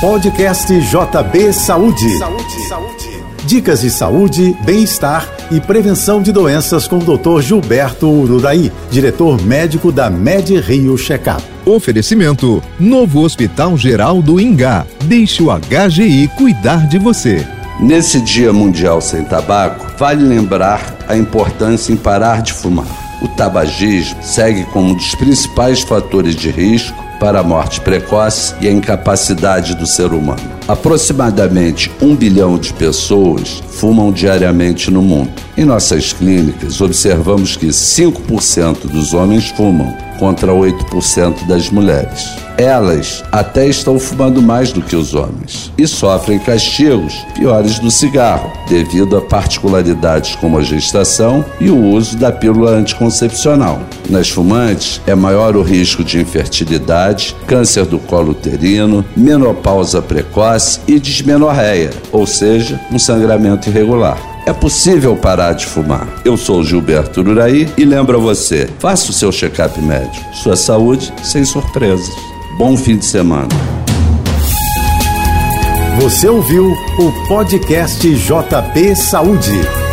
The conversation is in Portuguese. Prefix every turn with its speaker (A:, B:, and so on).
A: Podcast JB Saúde. Saúde, saúde. Dicas de saúde, bem-estar e prevenção de doenças com o Dr. Gilberto Ururaí, diretor médico da Med Rio Checkup.
B: Oferecimento: Novo Hospital Geral do Ingá. Deixe o HGI cuidar de você.
C: Nesse Dia Mundial Sem Tabaco, vale lembrar a importância em parar de fumar. O tabagismo segue como um dos principais fatores de risco para a morte precoce e a incapacidade do ser humano. Aproximadamente um bilhão de pessoas fumam diariamente no mundo. Em nossas clínicas, observamos que 5% dos homens fumam, contra 8% das mulheres. Elas até estão fumando mais do que os homens e sofrem castigos piores do cigarro, devido a particularidades como a gestação e o uso da pílula anticoncepcional. Nas fumantes, é maior o risco de infertilidade, câncer do colo uterino, menopausa precoce e dismenorreia, ou seja, um sangramento irregular. É possível parar de fumar. Eu sou Gilberto Uraí e lembro a você: faça o seu check-up médico. Sua saúde sem surpresas. Bom fim de semana.
A: Você ouviu o podcast JB Saúde.